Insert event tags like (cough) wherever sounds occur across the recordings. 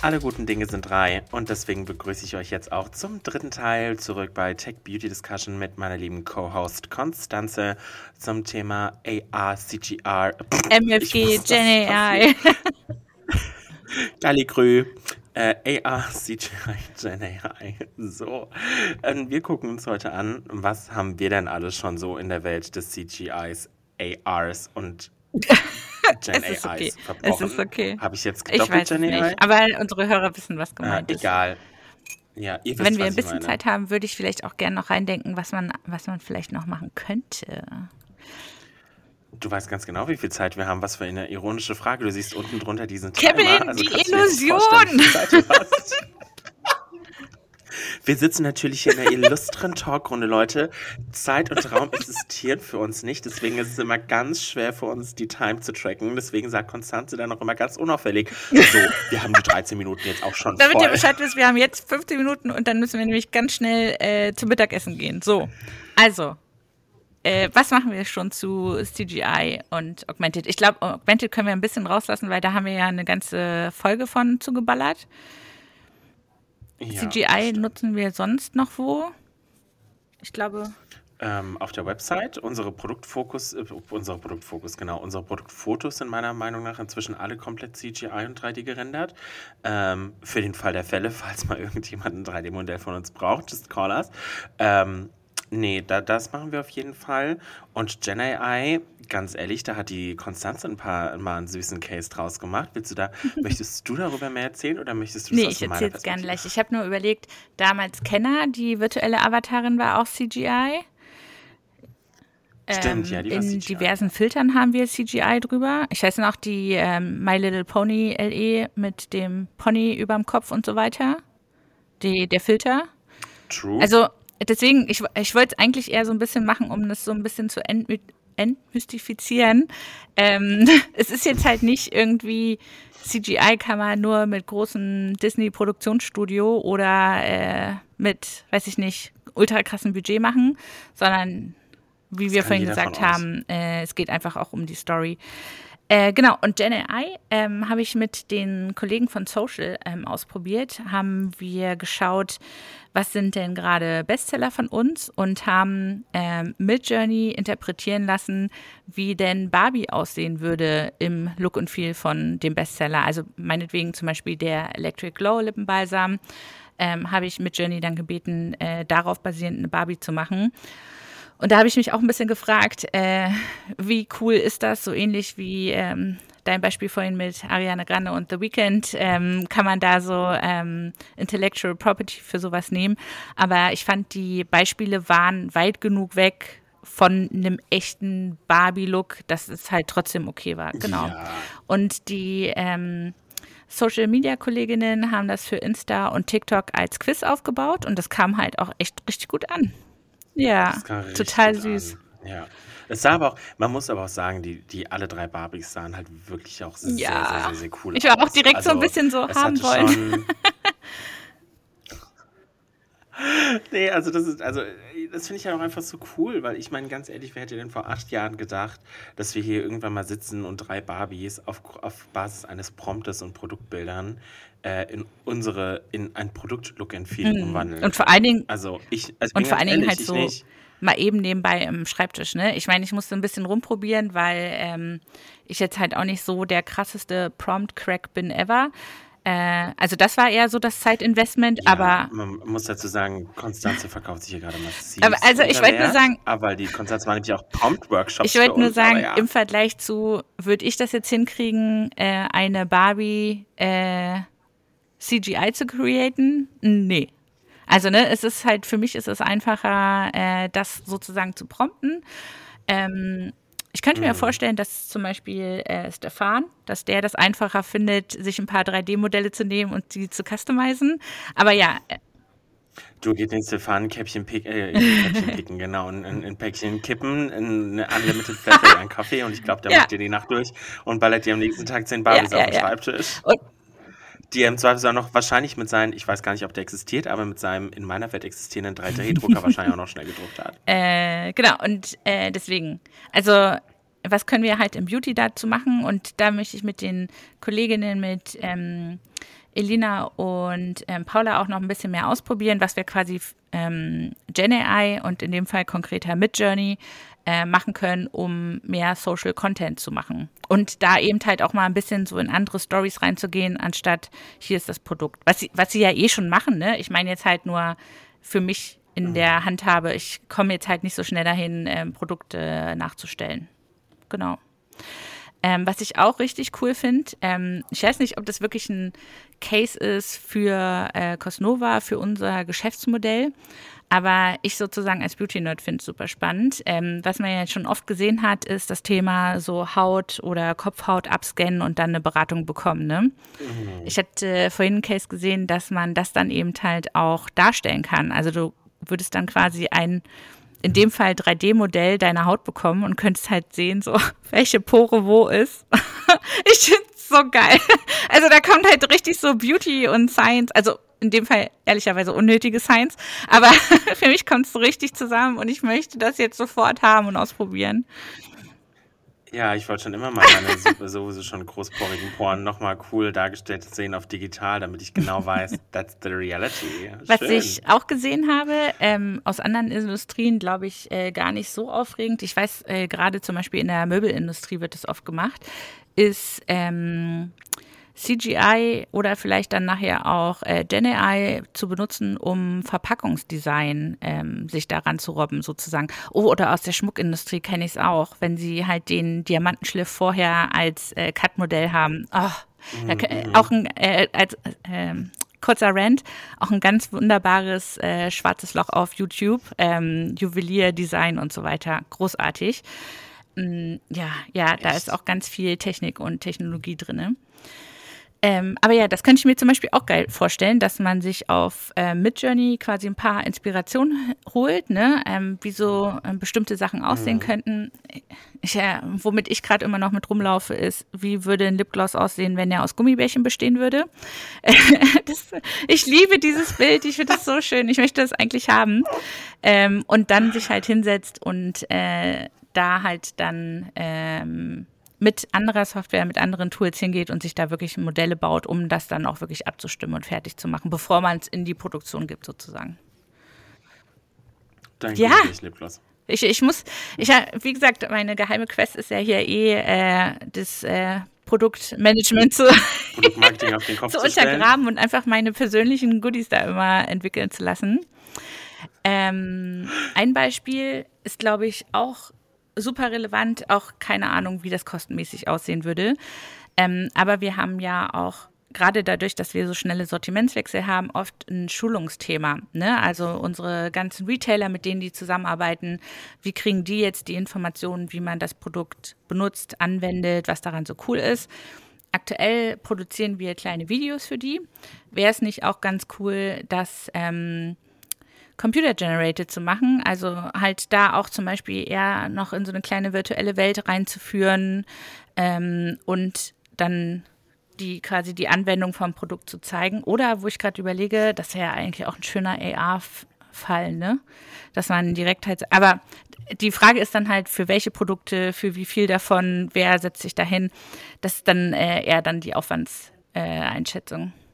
Alle guten Dinge sind drei und deswegen begrüße ich euch jetzt auch zum dritten Teil zurück bei Tech Beauty Discussion mit meiner lieben Co-Host Konstanze zum Thema AR, CGR, MFG, Gen AI. (laughs) Galligrü, äh, AR, CGI, Gen AI. So, ähm, wir gucken uns heute an, was haben wir denn alles schon so in der Welt des CGIs, ARs und (laughs) Gen es ist AIs okay. Es ist okay. Habe ich jetzt Ich gedoppelt weiß es Gen AI? nicht. Aber unsere Hörer wissen, was Äh, gemeint ist. egal. Ja, ihr wisst, Wenn wir ein ich bisschen. Zeit haben, würde ich vielleicht auch gerne noch reindenken, was man, was man vielleicht noch machen könnte. Du weißt ganz genau, wie viel Zeit wir haben. Was für eine ironische Frage. Du siehst unten drunter diesen Kevin, Timer. die dir jetzt Illusion! (laughs) vorstellen, wie viel Zeit du hast. Wir sitzen natürlich hier in einer illustren Talkrunde, Leute. Zeit und Raum existieren für uns nicht. Deswegen ist es immer ganz schwer für uns, die Time zu tracken. Deswegen sagt Konstanze dann auch immer ganz unauffällig: So, wir haben die 13 Minuten jetzt auch schon Damit ihr voll. Bescheid wisst, wir haben jetzt 15 Minuten und dann müssen wir nämlich ganz schnell äh, zum Mittagessen gehen. So, also, äh, was machen wir schon zu CGI und Augmented? Ich glaube, Augmented können wir ein bisschen rauslassen, weil da haben wir ja eine ganze Folge von zugeballert. Ja, CGI nutzen wir sonst noch wo? Ich glaube, Ähm, auf der Website unsere Produktfokus, äh, unsere Produktfokus, genau, unsere Produktfotos sind meiner Meinung nach inzwischen alle komplett CGI und 3D gerendert. Ähm, für den Fall der Fälle, (laughs) falls mal irgendjemand ein 3D-Modell von uns braucht, just call us. Ähm, nee, da, das machen wir auf jeden Fall. Und Gen AI, ganz ehrlich, da hat die Konstanze ein paar mal einen süßen Case draus gemacht. Willst du da, (laughs) möchtest du darüber mehr erzählen oder möchtest du das nee, ich erzähle es gerne gleich. Ich habe nur überlegt, damals Kenner, die virtuelle Avatarin war auch CGI. Stimmt, ja, die war Ähm, In CGI. diversen Filtern haben wir CGI drüber. Ich weiß noch die ähm, My Little Pony LE mit dem Pony überm Kopf und so weiter. Die, der Filter. True. Also deswegen, ich, ich wollte es eigentlich eher so ein bisschen machen, um das so ein bisschen zu entmy entmystifizieren. Ähm, (laughs) es ist jetzt halt nicht irgendwie CGI kann man nur mit großem Disney-Produktionsstudio oder äh, mit, weiß ich nicht, ultra krassem Budget machen, sondern wie wir kann vorhin gesagt haben, äh, es geht einfach auch um die Story. Äh, genau, und Gen AI ähm, habe ich mit den Kollegen von Social ähm, ausprobiert. Haben wir geschaut, was sind denn gerade Bestseller von uns und haben ähm, Midjourney interpretieren lassen, wie denn Barbie aussehen würde im Look und Feel von dem Bestseller. Also meinetwegen zum Beispiel der Electric Glow Lippenbalsam. Ähm, habe ich Midjourney dann gebeten, äh, darauf basierend eine Barbie zu machen. Und da habe ich mich auch ein bisschen gefragt, äh, wie cool ist das, so ähnlich wie ähm, dein Beispiel vorhin mit Ariana Grande und The Weeknd, ähm, kann man da so ähm, Intellectual Property für sowas nehmen. Aber ich fand, die Beispiele waren weit genug weg von einem echten Barbie-Look, dass es halt trotzdem okay war. Genau. Ja. Und die ähm, Social Media Kolleginnen haben das für Insta und TikTok als Quiz aufgebaut und das kam halt auch echt richtig gut an. Ja, total süß. An. Ja. Es sah aber auch, man muss aber auch sagen, die, die alle drei Barbies sahen halt wirklich auch sehr, Ja. sehr, sehr, sehr cool Ich war aus. auch direkt so ein bisschen so haben wollen. Schon, (laughs) nee, also das ist, also das finde ich ja auch einfach so cool, weil ich meine, ganz ehrlich, wer hätte denn vor acht Jahren gedacht, dass wir hier irgendwann mal sitzen und drei Barbies auf, auf Basis eines Promptes und Produktbildern äh, in unsere, in ein Produkt-Look and Feel umwandeln. Mhm. Und vor allen Dingen, also ich, also und vor allen Dingen halt so nicht. mal eben nebenbei im Schreibtisch, ne? Ich meine, ich musste ein bisschen rumprobieren, weil ähm, ich jetzt halt auch nicht so der krasseste Prompt-Crack bin ever. Äh, also das war eher so das Zeitinvestment, Ja, aber man muss dazu sagen, Konstanze verkauft sich hier gerade massiv. Aber also ich wollte nur sagen- aber die Konstanze war nämlich auch Prompt-Workshops. ich wollte nur sagen, ja. im Vergleich zu, würde ich das jetzt hinkriegen, äh, eine Barbie äh, CGI zu createn? Nee. Also, ne, es ist halt, für mich ist es einfacher, äh, das sozusagen zu prompten. Ähm, ich könnte mir vorstellen, dass zum Beispiel äh, Stefan, dass der das einfacher findet, sich ein paar 3D-Modelle zu nehmen und die zu customizen. Aber ja, äh, Du geht den Stefan Käppchen, pick, äh, Käppchen picken, genau, ein, ein, ein Päckchen kippen, ein, eine Unlimited Flatrate an (laughs) Kaffee und ich glaube, der Ja. macht dir die Nacht durch und ballert dir am nächsten Tag zehn Barbies Ja, auf ja, den ja. Schreibtisch. Und- die er im Zweifelsfall noch wahrscheinlich mit seinem, ich weiß gar nicht, ob der existiert, aber mit seinem in meiner Welt existierenden 3D-Drucker (laughs) wahrscheinlich auch noch schnell gedruckt hat. Äh, genau, und äh, deswegen, also was können wir halt im Beauty dazu machen? Und da möchte ich mit den Kolleginnen, mit ähm, Elina und ähm, Paula auch noch ein bisschen mehr ausprobieren, was wir quasi ähm, GenAI und in dem Fall konkreter Midjourney äh, machen können, um mehr Social Content zu machen. Und da eben halt auch mal ein bisschen so in andere Stories reinzugehen, anstatt hier ist das Produkt. Was sie, was sie ja eh schon machen, ne? Ich meine jetzt halt nur für mich in der Handhabe. Ich komme jetzt halt nicht so schnell dahin, ähm, Produkte nachzustellen. Genau. Ähm, was ich auch richtig cool finde, ähm, ich weiß nicht, ob das wirklich ein Case ist für äh, Cosnova, für unser Geschäftsmodell, aber ich sozusagen als Beauty-Nerd finde es super spannend. Ähm, was man ja schon oft gesehen hat, ist das Thema so Haut oder Kopfhaut abscannen und dann eine Beratung bekommen. Ne? Mhm. Ich hatte vorhin einen Case gesehen, dass man das dann eben halt auch darstellen kann. Also du würdest dann quasi ein in dem Fall 3D-Modell deiner Haut bekommen und könntest halt sehen, so (laughs) welche Pore wo ist. (laughs) ich finde so geil. (laughs) Also da kommt halt richtig so Beauty und Science, also in dem Fall ehrlicherweise unnötige Science, aber (laughs) für mich kommt es so richtig zusammen und ich möchte das jetzt sofort haben und ausprobieren. Ja, ich wollte schon immer mal meine (laughs) sowieso schon großporigen Poren nochmal cool dargestellt sehen auf digital, damit ich genau weiß, (laughs) that's the reality. Was ich auch gesehen habe, ähm, aus anderen Industrien, glaube ich, äh, gar nicht so aufregend. Ich weiß, äh, gerade zum Beispiel in der Möbelindustrie wird das oft gemacht, ist ähm, CGI oder vielleicht dann nachher auch äh, GenAI zu benutzen, um Verpackungsdesign ähm, sich daran zu robben, sozusagen. Oh, oder aus der Schmuckindustrie kenne ich es auch, wenn sie halt den Diamantenschliff vorher als äh, Cut-Modell haben. Oh, mhm. äh, auch ein, äh, als, äh, kurzer Rant, auch ein ganz wunderbares äh, schwarzes Loch auf YouTube, ähm, Juwelier, Design und so weiter. Großartig. Mm, ja, ja, da ist auch ganz viel Technik und Technologie drin. Ähm, aber ja, das könnte ich mir zum Beispiel auch geil vorstellen, dass man sich auf äh, Midjourney quasi ein paar Inspirationen holt, ne? Ähm, wie so äh, bestimmte Sachen aussehen mhm. könnten. Ich, äh, womit ich gerade immer noch mit rumlaufe, ist, wie würde ein Lipgloss aussehen, wenn er aus Gummibärchen bestehen würde? (laughs) das, ich liebe dieses Bild, ich finde das so schön, ich möchte das eigentlich haben. Ähm, und dann sich halt hinsetzt und äh, da halt dann ähm, mit anderer Software, mit anderen Tools hingeht und sich da wirklich Modelle baut, um das dann auch wirklich abzustimmen und fertig zu machen, bevor man es in die Produktion gibt, sozusagen. Danke, ja. Ich, ich muss, ich, wie gesagt, meine geheime Quest ist ja hier eh äh, das äh, Produktmanagement zu, (laughs) Produktmarketing auf den Kopf (laughs) zu, zu untergraben und einfach meine persönlichen Goodies da immer entwickeln zu lassen. Ähm, ein Beispiel ist, glaube ich, auch super relevant, auch keine Ahnung, wie das kostenmäßig aussehen würde. Ähm, aber wir haben ja auch gerade dadurch, dass wir so schnelle Sortimentswechsel haben, oft ein Schulungsthema. Ne? Also unsere ganzen Retailer, mit denen die zusammenarbeiten, wie kriegen die jetzt die Informationen, wie man das Produkt benutzt, anwendet, was daran so cool ist. Aktuell produzieren wir kleine Videos für die. Wäre es nicht auch ganz cool, dass ähm, computer-generated zu machen. Also halt da auch zum Beispiel eher noch in so eine kleine virtuelle Welt reinzuführen ähm, und dann die quasi die Anwendung vom Produkt zu zeigen. Oder wo ich gerade überlege, das wäre ja eigentlich auch ein schöner AR-Fall, ne? Dass man direkt halt. Aber die Frage ist dann halt, für welche Produkte, für wie viel davon, wer setzt sich dahin? Das ist dann äh, eher dann die Aufwandseinschätzung. Äh,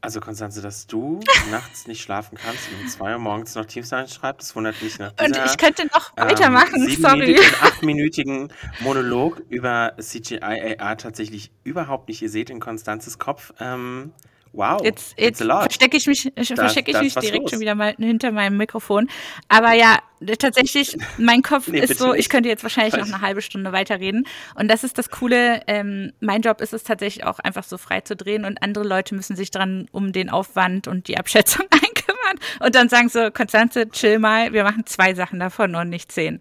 also Konstanze, dass du nachts nicht schlafen kannst und um zwei Uhr morgens noch Teams schreibst, das wundert mich nach dieser, Und ich könnte noch weitermachen, ähm, sorry. achtminütigen Monolog über CGI AR tatsächlich überhaupt nicht. Ihr seht in Konstanzes Kopf, ähm, Wow. Jetzt, jetzt verstecke ich mich, da, verstecke ich mich direkt los. schon wieder mal hinter meinem Mikrofon. Aber ja, tatsächlich, (laughs) mein Kopf nee, ist so, nicht. ich könnte jetzt wahrscheinlich Weiß. noch eine halbe Stunde weiterreden. Und das ist das Coole. Ähm, mein Job ist es tatsächlich auch einfach so frei zu drehen und andere Leute müssen sich dran um den Aufwand und die Abschätzung (laughs) einkümmern. Und dann sagen so, Konstanze, chill mal, wir machen zwei Sachen davon und nicht zehn.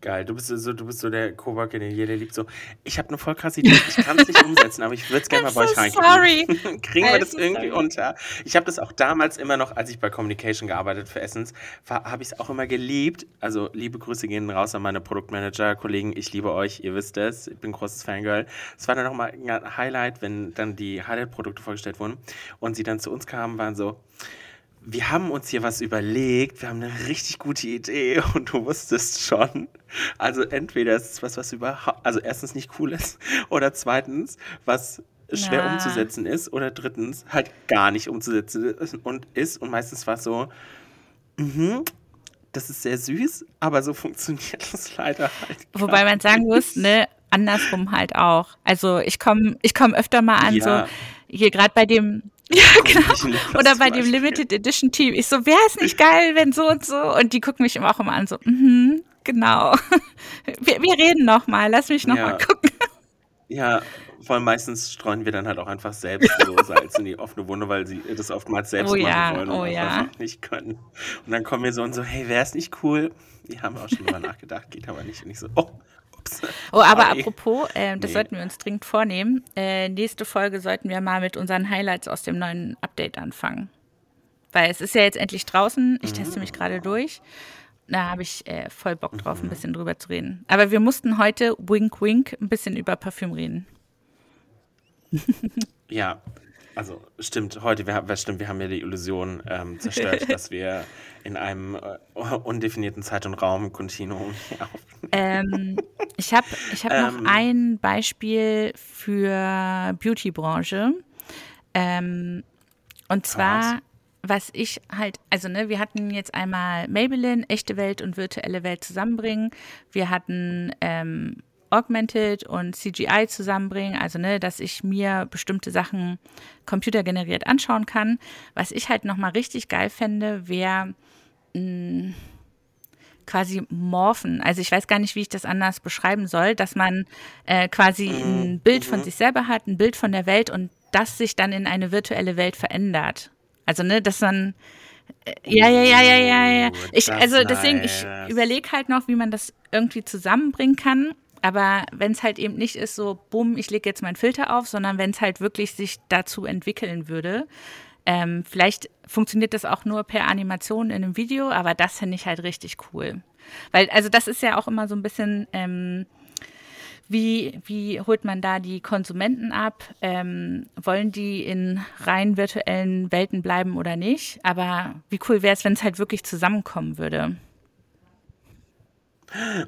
Geil, du bist so, du bist so der Coworker, den jeder liebt. So, ich habe eine voll krasse Idee, ich kann es nicht umsetzen, aber ich würde es gerne mal bei euch rein. Sorry. (laughs) Kriegen wir das irgendwie sorry. unter? Ich habe das auch damals immer noch, als ich bei Communication gearbeitet für Essence, habe ich es auch immer geliebt. Also liebe Grüße gehen raus an meine Produktmanager-Kollegen. Ich liebe euch, ihr wisst es. Ich bin ein großes Fangirl. Es war dann nochmal ein Highlight, wenn dann die Highlight-Produkte vorgestellt wurden und sie dann zu uns kamen, waren so, wir haben uns hier was überlegt, wir haben eine richtig gute Idee (laughs) und du wusstest schon. Also entweder ist es was, was überhaupt, also erstens nicht cool ist (laughs) oder zweitens, was schwer Na. umzusetzen ist oder drittens halt gar nicht umzusetzen ist und ist und meistens war es so, mhm, das ist sehr süß, aber so (laughs) funktioniert das leider halt. Wobei man sagen muss, ne, andersrum halt auch. Also ich komme ich komm öfter mal an, Ja. so hier gerade bei dem, ja (laughs) genau, oder bei dem. Limited Edition Team. Ich so, wäre es nicht geil, wenn so und so? Und die gucken mich immer auch immer an, so, mhm, genau. (laughs) Wir, wir reden noch mal, lass mich noch Ja. mal gucken. Ja, vor allem meistens streuen wir dann halt auch einfach selbst so Salz in die offene Wunde, weil sie das oftmals selbst Oh ja, machen wollen und oh ja. einfach nicht können. Und dann kommen wir so und so, hey, wäre es nicht cool? Wir haben auch schon drüber (laughs) nachgedacht, geht aber nicht. Und ich so, oh, ups. Oh, aber sorry. apropos, äh, das Nee. sollten wir uns dringend vornehmen. Äh, nächste Folge sollten wir mal mit unseren Highlights aus dem neuen Update anfangen. Weil es ist ja jetzt endlich draußen. Ich teste mich gerade durch. Da habe ich äh, voll Bock drauf, ein bisschen drüber zu reden. Aber wir mussten heute, wink, wink, ein bisschen über Parfüm reden. Ja, also stimmt, heute, wir, haben- stimmt, wir haben ja die Illusion ähm, zerstört, (laughs) dass wir in einem äh, undefinierten Zeit- und Raum-Kontinuum Ähm, ich habe ich hab Ähm. noch ein Beispiel für Beauty-Branche. Ähm, und zwar, was ich halt, also ne, wir hatten jetzt einmal Maybelline, echte Welt und virtuelle Welt zusammenbringen. Wir hatten ähm, Augmented und CGI zusammenbringen, also ne, dass ich mir bestimmte Sachen computergeneriert anschauen kann. Was ich halt nochmal richtig geil fände, wäre quasi morphen. Also ich weiß gar nicht, wie ich das anders beschreiben soll, dass man äh, quasi ein Bild von sich selber hat, ein Bild von der Welt und das sich dann in eine virtuelle Welt verändert. Also ne, dass man äh, ja, ja, ja, ja, ja, ja. Ich, also deswegen, ich überlege halt noch, wie man das irgendwie zusammenbringen kann. Aber wenn es halt eben nicht ist, so, bumm, ich lege jetzt meinen Filter auf, sondern wenn es halt wirklich sich dazu entwickeln würde, ähm, vielleicht funktioniert das auch nur per Animation in einem Video, aber das finde ich halt richtig cool. Weil, also das ist ja auch immer so ein bisschen, ähm, wie, wie holt man da die Konsumenten ab? Ähm, wollen die in rein virtuellen Welten bleiben oder nicht? Aber wie cool wäre es, wenn es halt wirklich zusammenkommen würde?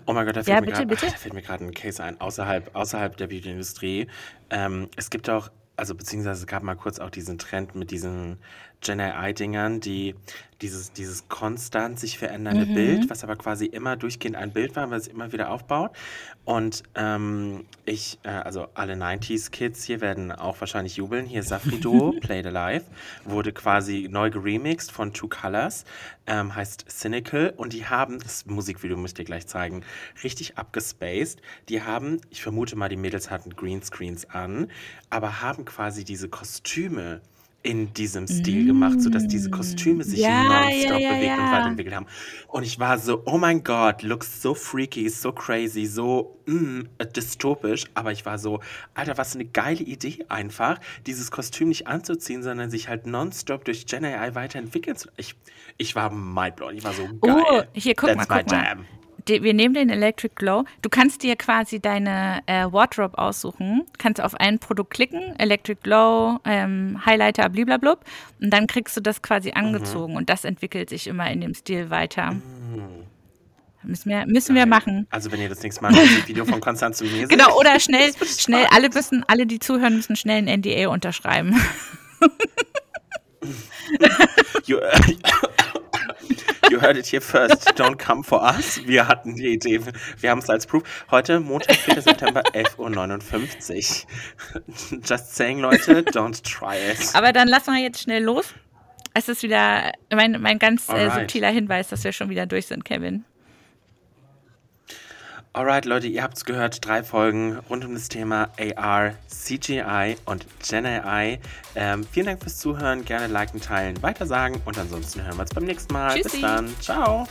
Oh mein Gott, da Ja, fällt, bitte, fällt mir gerade ein Case ein, außerhalb, außerhalb der Beauty-Industrie. Ähm, es gibt auch, also beziehungsweise es gab mal kurz auch diesen Trend mit diesen Gen AI-Dingern, die dieses, dieses konstant sich verändernde Mhm. Bild, was aber quasi immer durchgehend ein Bild war, was immer wieder aufbaut. Und ähm, ich, äh, also alle 90s-Kids hier werden auch wahrscheinlich jubeln. Hier Safrido, (laughs) Played Alive, wurde quasi neu geremixed von Two Colors, ähm, heißt Cynical. Und die haben, das Musikvideo muss ich dir gleich zeigen, richtig abgespaced. Die haben, ich vermute mal, die Mädels hatten Greenscreens an, aber haben quasi diese Kostüme in diesem Stil gemacht, sodass diese Kostüme sich Ja, nonstop ja, ja, bewegt und weiterentwickelt haben. Und ich war so, oh mein Gott, looks so freaky, so crazy, so mm, äh, dystopisch. Aber ich war so, Alter, was eine geile Idee einfach, dieses Kostüm nicht anzuziehen, sondern sich halt nonstop durch Gen AI weiterentwickeln zu Ich, ich war mindblown, ich war so geil. Oh, hier, guck That's mal, guck mal. jam. Wir nehmen den Electric Glow. Du kannst dir quasi deine äh, Wardrobe aussuchen. Kannst auf ein Produkt klicken, Electric Glow, ähm, Highlighter, bliblablub. Und dann kriegst du das quasi angezogen. Und das entwickelt sich immer in dem Stil weiter. Müssen wir, müssen wir machen. Also wenn ihr das nächste Mal ein Video von Konstanz zu mir (laughs) seht, Genau, oder (laughs) schnell, schnell, alle müssen, alle, die zuhören, müssen schnell ein NDA unterschreiben. (laughs) You, you heard it here first. Don't come for us. Wir hatten die Idee. Wir haben es als Proof. Heute, Montag, 4. September, (laughs) 11.59 Uhr. Just saying, Leute, don't try it. Aber dann lassen wir jetzt schnell los. Es ist wieder mein, mein ganz äh, subtiler Hinweis, dass wir schon wieder durch sind, Kevin. Alright, Leute, ihr habt es gehört. Drei Folgen rund um das Thema AR, CGI und Gen AI. Ähm, vielen Dank fürs Zuhören. Gerne liken, teilen, weitersagen. Und ansonsten hören wir uns beim nächsten Mal. Tschüssi. Bis dann. Ciao.